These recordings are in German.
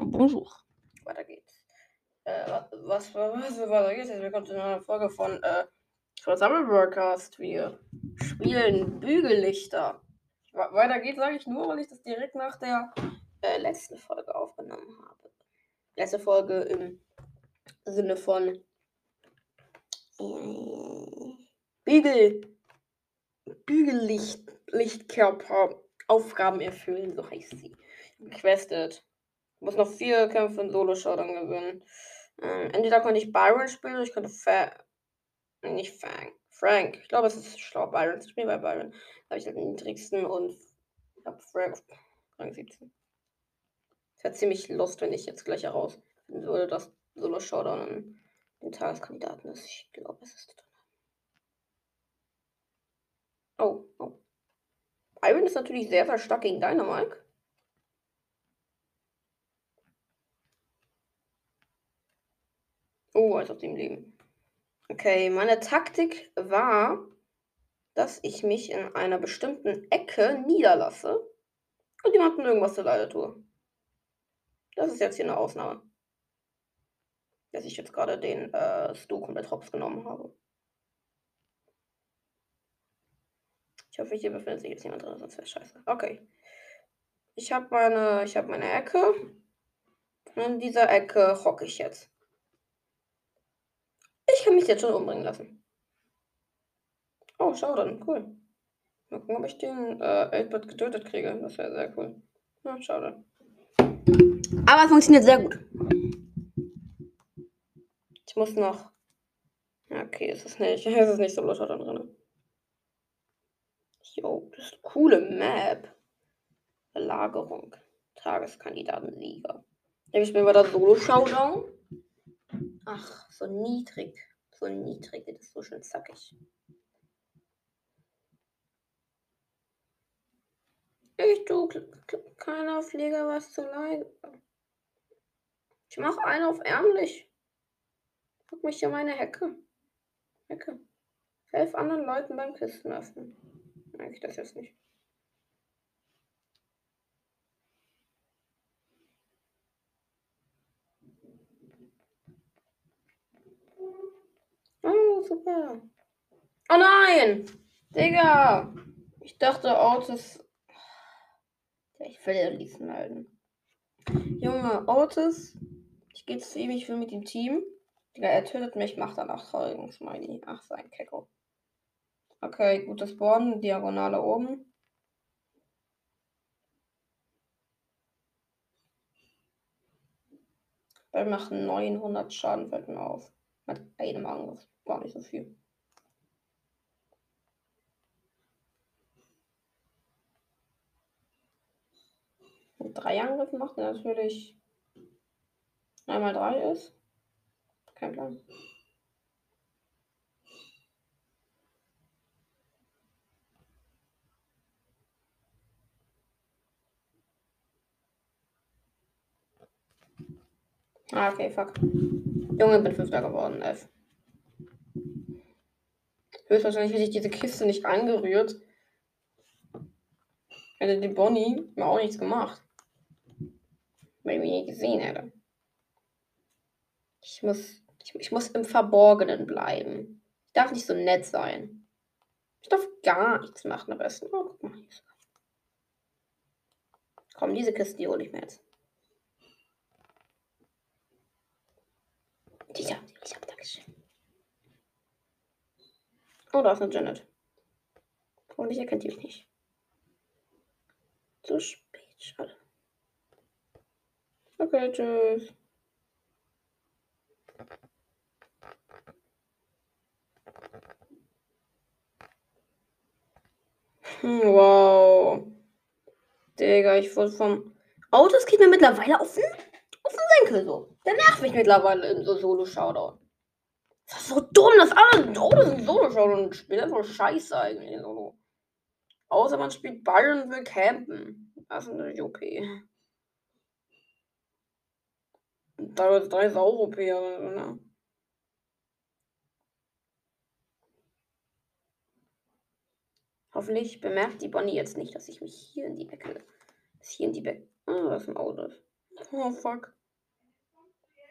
Bonjour. Weiter geht's. Äh, was, was, was, weiter geht's? Willkommen zu einer Folge von äh, Summer Broadcast. Wir spielen Bügellichter. Weiter geht's, sage ich nur, weil ich das direkt nach der äh, letzten Folge aufgenommen habe. Letzte Folge im Sinne von äh, Bügel, Bügellicht, Lichtkörper, Aufgaben erfüllen, so heißt sie. Quested. Muss noch vier Kämpfe in Solo-Showdown gewinnen. Ähm, entweder konnte ich Byron spielen oder ich könnte Fa nicht Fang. Frank. Ich glaube, es ist schlau, Byron zu spielen, weil Byron habe ich halt den niedrigsten und ich habe Frank Rang 17. Es wäre ziemlich lust, wenn ich jetzt gleich herausfinden würde, dass Solo-Showdown den Tageskandidaten ist. Ich glaube, es ist drin. Oh, oh. Iron ist natürlich sehr, sehr stark gegen Dynamite. Oh, als auf dem Leben. Okay, meine Taktik war, dass ich mich in einer bestimmten Ecke niederlasse und jemandem irgendwas zu Leide tue. Das ist jetzt hier eine Ausnahme. Dass ich jetzt gerade den äh, Stu komplett hops genommen habe. Ich hoffe, hier befindet sich jetzt jemand drin, sonst wäre scheiße. Okay. Ich habe meine, habe meine Ecke. Und in dieser Ecke hocke ich jetzt. Ich kann mich jetzt schon umbringen lassen. Oh, schau dann, cool. Mal gucken, ob ich den äh, 8 getötet kriege. Das wäre sehr cool. Ja, schade. Aber es funktioniert sehr gut. Ich muss noch. Okay, ist es nicht. Es ist nicht so locker drin. Jo, das ist eine coole Map. Belagerung. Tageskandidatenliga. Ich bin bei der Solo-Showdown. Ach, so niedrig. So niedrig, das ist so schön zackig. Ich tu keiner Pfleger was zu leiden. Ich mache einen auf ärmlich. Guck mich hier meine Hecke. Hecke. Helf anderen Leuten beim Kisten öffnen. Eigentlich das jetzt nicht. Super. Oh nein! Digga! Ich dachte, Otis. Ich will ja liebsten melden. Junge, Otis. Ich gehe zu ihm, ich will mit dem Team. Digga, er tötet mich, macht dann auch Smiley. Ach, sein Kecko. Okay, gutes Bohren, Diagonale oben. Wir machen 900 Schaden, fällt auf. Mit einem Angriff. War nicht so viel. Mit drei Angriffen macht er natürlich einmal drei ist. Kein Plan. Ah, okay, fuck. Junge, bin Fünfter geworden, F. Höchstwahrscheinlich hätte ich diese Kiste nicht angerührt. Hätte die Bonnie mir auch nichts gemacht. Weil ich mich nicht gesehen hätte. Ich muss, ich, ich muss im Verborgenen bleiben. Ich darf nicht so nett sein. Ich darf gar nichts machen am besten. Oh, guck mal. Komm, diese Kiste, die hole ich mir jetzt. Ich hab, ich hab Dankeschön. Oh, da ist eine Janet. Hoffentlich erkennt die mich nicht. Zu spät, schade. Okay, tschüss. Hm, wow. Digga, ich wurde vom Autos geht mir mittlerweile auf den, auf den Senkel so. Der nervt mich mittlerweile in so Solo-Showdown. Das ist so dumm, dass alle Autos in Solo-Showdown spielen. Einfach scheiße eigentlich. Solo. Außer man spielt Byron und will campen. Das ist natürlich okay. Da drei ist auch okay, aber, ne? Hoffentlich bemerkt die Bonnie jetzt nicht, dass ich mich hier in die Ecke. Dass hier in die Ecke. Ah, das ist ein Auto. Oh fuck.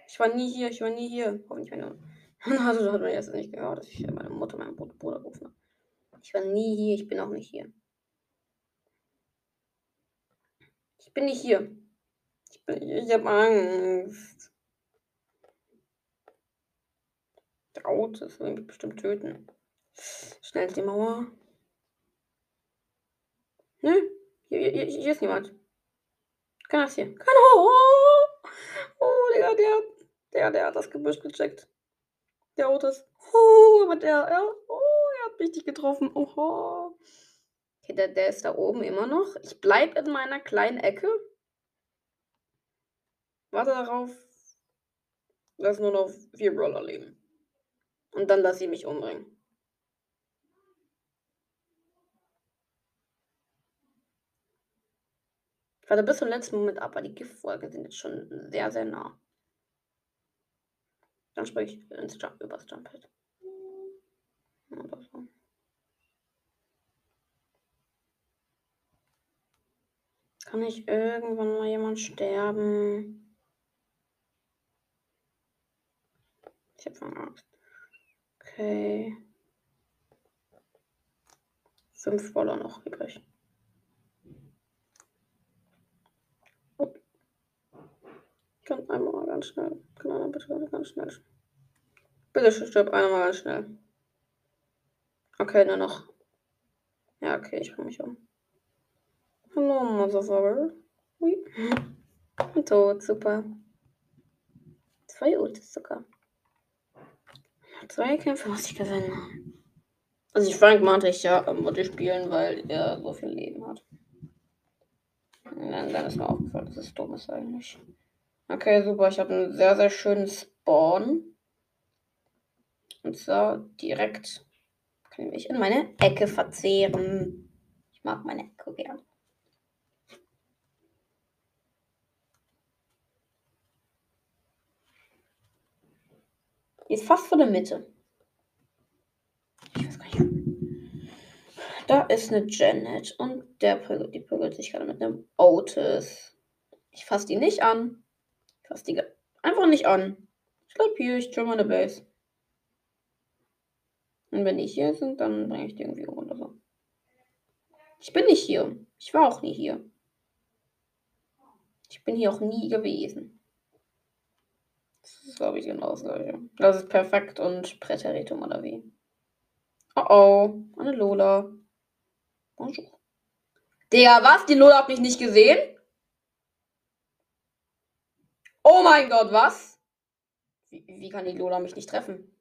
Ich war nie hier, ich war nie hier. Hoffentlich meine. Also hat man jetzt nicht gehört, dass ich meine Mutter meinen Bruder rufen. Ich war nie hier, ich bin auch nicht hier. Ich bin nicht hier. Ich, bin, ich hab Angst. Der Auto will mich bestimmt töten. Schnell die Mauer. Nö, hier, hier, hier ist niemand. Kann das hier? Kann. Oh, oh Digga, der, der, der hat das Gebüsch gecheckt. Der Otis. Oh, aber der, ja. Oh, er hat richtig getroffen. Oho. Okay, der, der ist da oben immer noch. Ich bleibe in meiner kleinen Ecke. Warte darauf, dass nur noch vier Brawler leben. Und dann lasse ich mich umbringen. Ich warte bis zum letzten Moment ab, weil die Giftfolge sind jetzt schon sehr, sehr nah. Dann spreche ich ins Jump, übers Jump-Pad. Oder so. Kann ich irgendwann mal jemand sterben? Ich habe schon Angst. Okay. Fünf Woller noch übrig. Kann einmal ganz schnell. Kann einer bitte ganz schnell. Bitte stirb einmal ganz schnell. Okay, nur noch. Ja, okay, ich bringe mich um. Hallo, Motherfucker. Ui. Tot, super. Zwei Ultis sogar. Zwei Kämpfe muss ich gewinnen. Also ich Frank meinte ich ja Mutti spielen, weil er so viel Leben hat. Und dann, dann ist mir aufgefallen, dass es dumm ist eigentlich. Okay, super. Ich habe einen sehr, sehr schönen Spawn. Und zwar direkt kann ich mich in meine Ecke verzehren. Ich mag meine Ecke gern. Die ist fast vor der Mitte. Ich weiß gar nicht. Da ist eine Janet und der prügelt, die prügelt sich gerade mit einem Otis. Ich fasse die nicht an. Fass die einfach nicht an. Ich bleib hier, ich chill meine Base. Und wenn die hier sind, dann bringe ich die irgendwie um oder so. Ich bin nicht hier. Ich war auch nie hier. Ich bin hier auch nie gewesen. Das ist, glaube ich, genau das gleiche. Das ist perfekt und Präteritum oder wie? Oh oh, eine Lola. Bonjour. Digga, was? Die Lola hat mich nicht gesehen? Oh mein Gott, was? Wie, wie kann die Lola mich nicht treffen?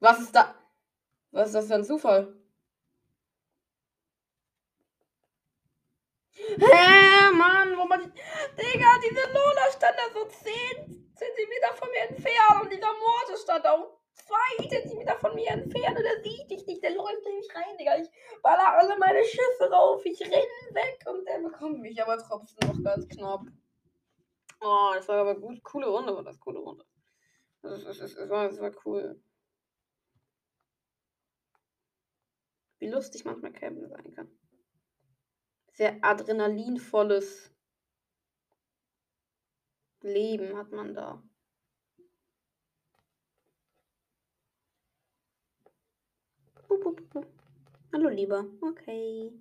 Was ist da? Was ist das für ein Zufall? Hä, Mann, wo man. Digga, diese Lola stand da so 10 Zentimeter von mir entfernt und dieser Morte stand auch 2 Zentimeter von mir entfernt und der sieht dich nicht, der läuft nicht rein, Digga. Ich baller alle meine Schüsse rauf, ich renne weg und der bekommt mich aber trotzdem noch ganz knapp. Oh, das war aber gut. Coole Runde war das, coole Runde. Das, das, das, das, war, das war cool. Wie lustig manchmal Campen sein kann. Sehr adrenalinvolles Leben hat man da. Hallo, lieber. Okay.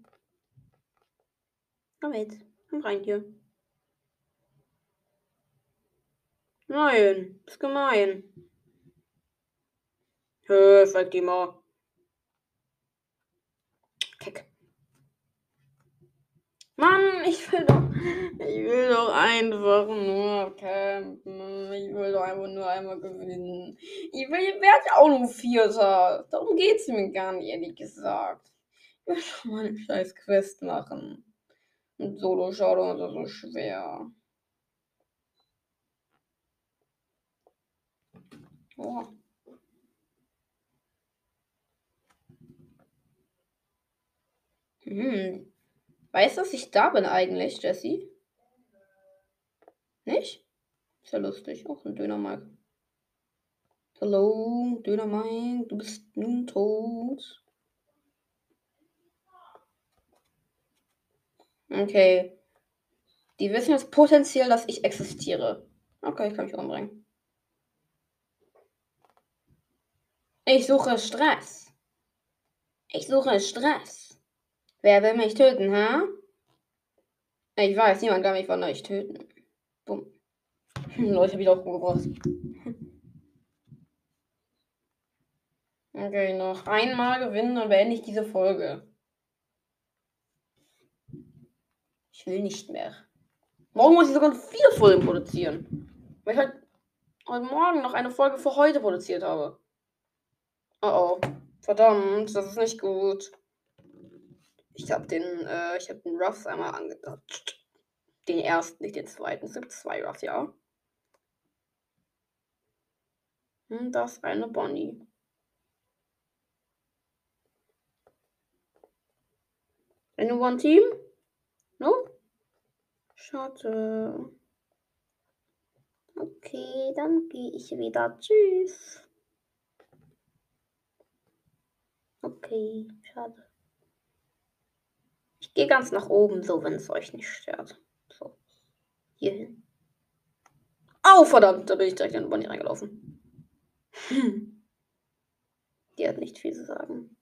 Komm mit. Komm rein hier. Nein, ist gemein. Hö, frag die mal. Mann, ich will doch. Ich will doch einfach nur campen. Ich will doch einfach nur einmal gewinnen. Ich will, werde ja auch nur Vierter. Darum geht's mir gar nicht, ehrlich gesagt. Ich will doch mal eine scheiß Quest machen. Und Solo-Showdown ist so schwer. Oh. Hm. Weißt du, dass ich da bin eigentlich, Jesse? Nicht? Ist ja lustig. Auch ein Dönermark. Hallo, Dönermark, du bist nun tot. Okay. Die wissen jetzt potenziell, dass ich existiere. Okay, ich kann mich umbringen. Ich suche Stress. Ich suche Stress. Wer will mich töten, hä? Ich weiß, niemand kann mich von euch töten. Bumm. Leute, hab ich auch umgebracht. Okay, noch einmal gewinnen und beende ich diese Folge. Ich will nicht mehr. Morgen muss ich sogar vier Folgen produzieren. Weil ich halt heute Morgen noch eine Folge für heute produziert habe. Oh oh. Verdammt, das ist nicht gut. Ich habe den, äh, ich habe den Ruffs einmal angedodged. Den ersten, nicht den zweiten. Es gibt zwei Ruffs, ja. Und hm, das eine Bonnie. Anyone Team? No? Schade. Okay, dann gehe ich wieder. Tschüss. Okay, schade. Ich gehe ganz nach oben, so wenn es euch nicht stört. So. Hier hin. Au, verdammt, da bin ich direkt in den Bonnie reingelaufen. Hm. Die hat nicht viel zu sagen.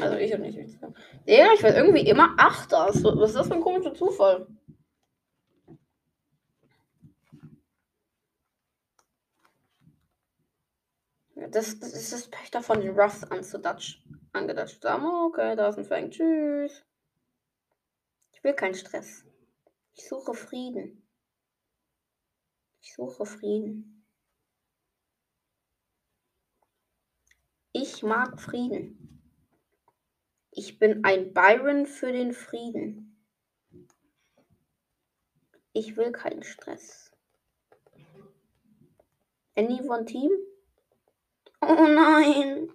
Also ich habe nicht viel zu sagen. Ja, ich werde irgendwie immer Achter. Was ist das für ein komischer Zufall? Das, das ist das Pech davon, den Ruffs angedatscht haben. Okay, da ist ein Fang. Tschüss. Ich will keinen Stress. Ich suche Frieden. Ich suche Frieden. Ich mag Frieden. Ich bin ein Byron für den Frieden. Ich will keinen Stress. Anyone Team? Oh nein.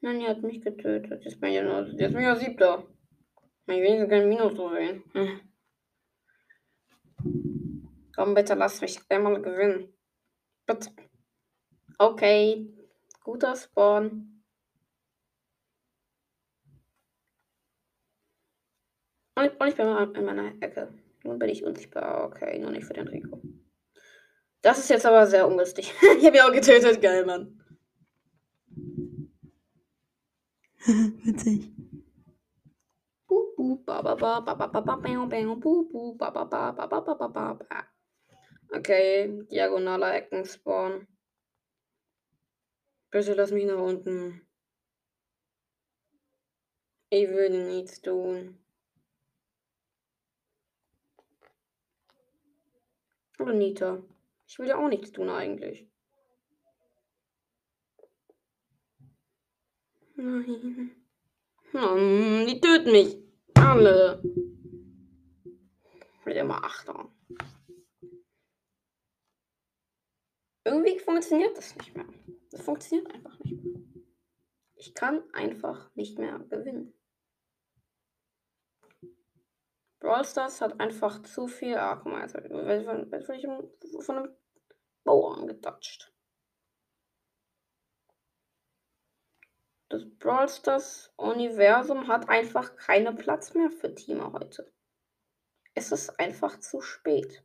Er hat mich getötet. Jetzt bin ich ja nur, jetzt ja siebter. Ich wenigstens kein Minus so sehen. Hm. Komm, bitte lass mich einmal gewinnen. Bitte. Okay. Guter Spawn. Und ich, und ich bin in meiner Ecke. Nun bin ich unsichtbar. Okay, nur nicht für den Rico. Das ist jetzt aber sehr ungünstig. ich habe ihn auch getötet. Geil, Mann. Witzig. Okay, diagonaler Ecken. Bitte lass mich nach unten. Ich würde nichts tun. Oder Nita. Ich will ja auch nichts tun eigentlich. Nein. Hm, die töten mich. Alle. Mit immer Achter. Irgendwie funktioniert das nicht mehr. Das funktioniert einfach nicht mehr. Ich kann einfach nicht mehr gewinnen. Brawl Stars hat einfach zu viel. Ah, guck mal, jetzt werde ich von einem Bauern getatscht. Das Brawl Stars Universum hat einfach keinen Platz mehr für Teamer heute. Es ist einfach zu spät.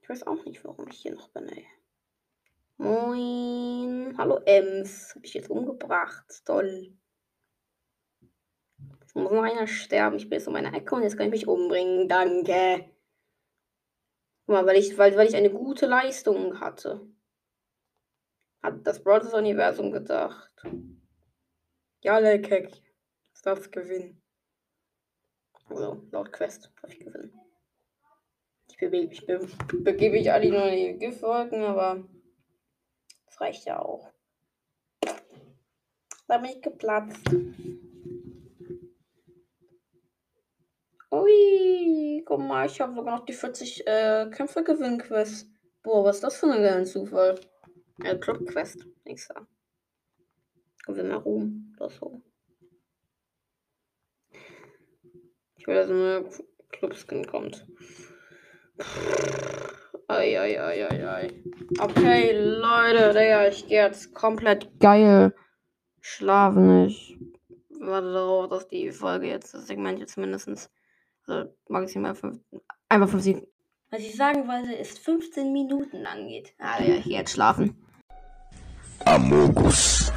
Ich weiß auch nicht, warum ich hier noch bin, ey. Moin. Hallo Ems. Hab ich jetzt umgebracht. Toll. Jetzt muss noch einer sterben. Ich bin jetzt in meiner Ecke und jetzt kann ich mich umbringen. Danke. Guck mal, weil ich, weil, weil ich eine gute Leistung hatte hat das Brothers Universum gedacht. Ja, Lekek. Das darf gewinnen. Also, laut Quest darf ich gewinnen. Ich bewege mich, be begebe ich alle nur in die Giftwolken, aber das reicht ja auch. Da bin ich geplatzt. Ui, guck mal, ich habe sogar noch die 40 äh, Kämpfe gewinnen Quest. Boah, was ist das für ein geiler Zufall? Äh, Club Quest. Wir mal Ruhm oder so. Ich will, dass eine Club-Skin kommt. Eieieiei. Okay, Leute, Digga, ich gehe jetzt komplett geil schlafen. Ich warte darauf, dass die Folge jetzt, das Segment jetzt mindestens Also maximal 5, einfach 15. Was ich sagen wollte, ist 15 Minuten lang geht. Ah ja, ich geh jetzt schlafen. Amogos.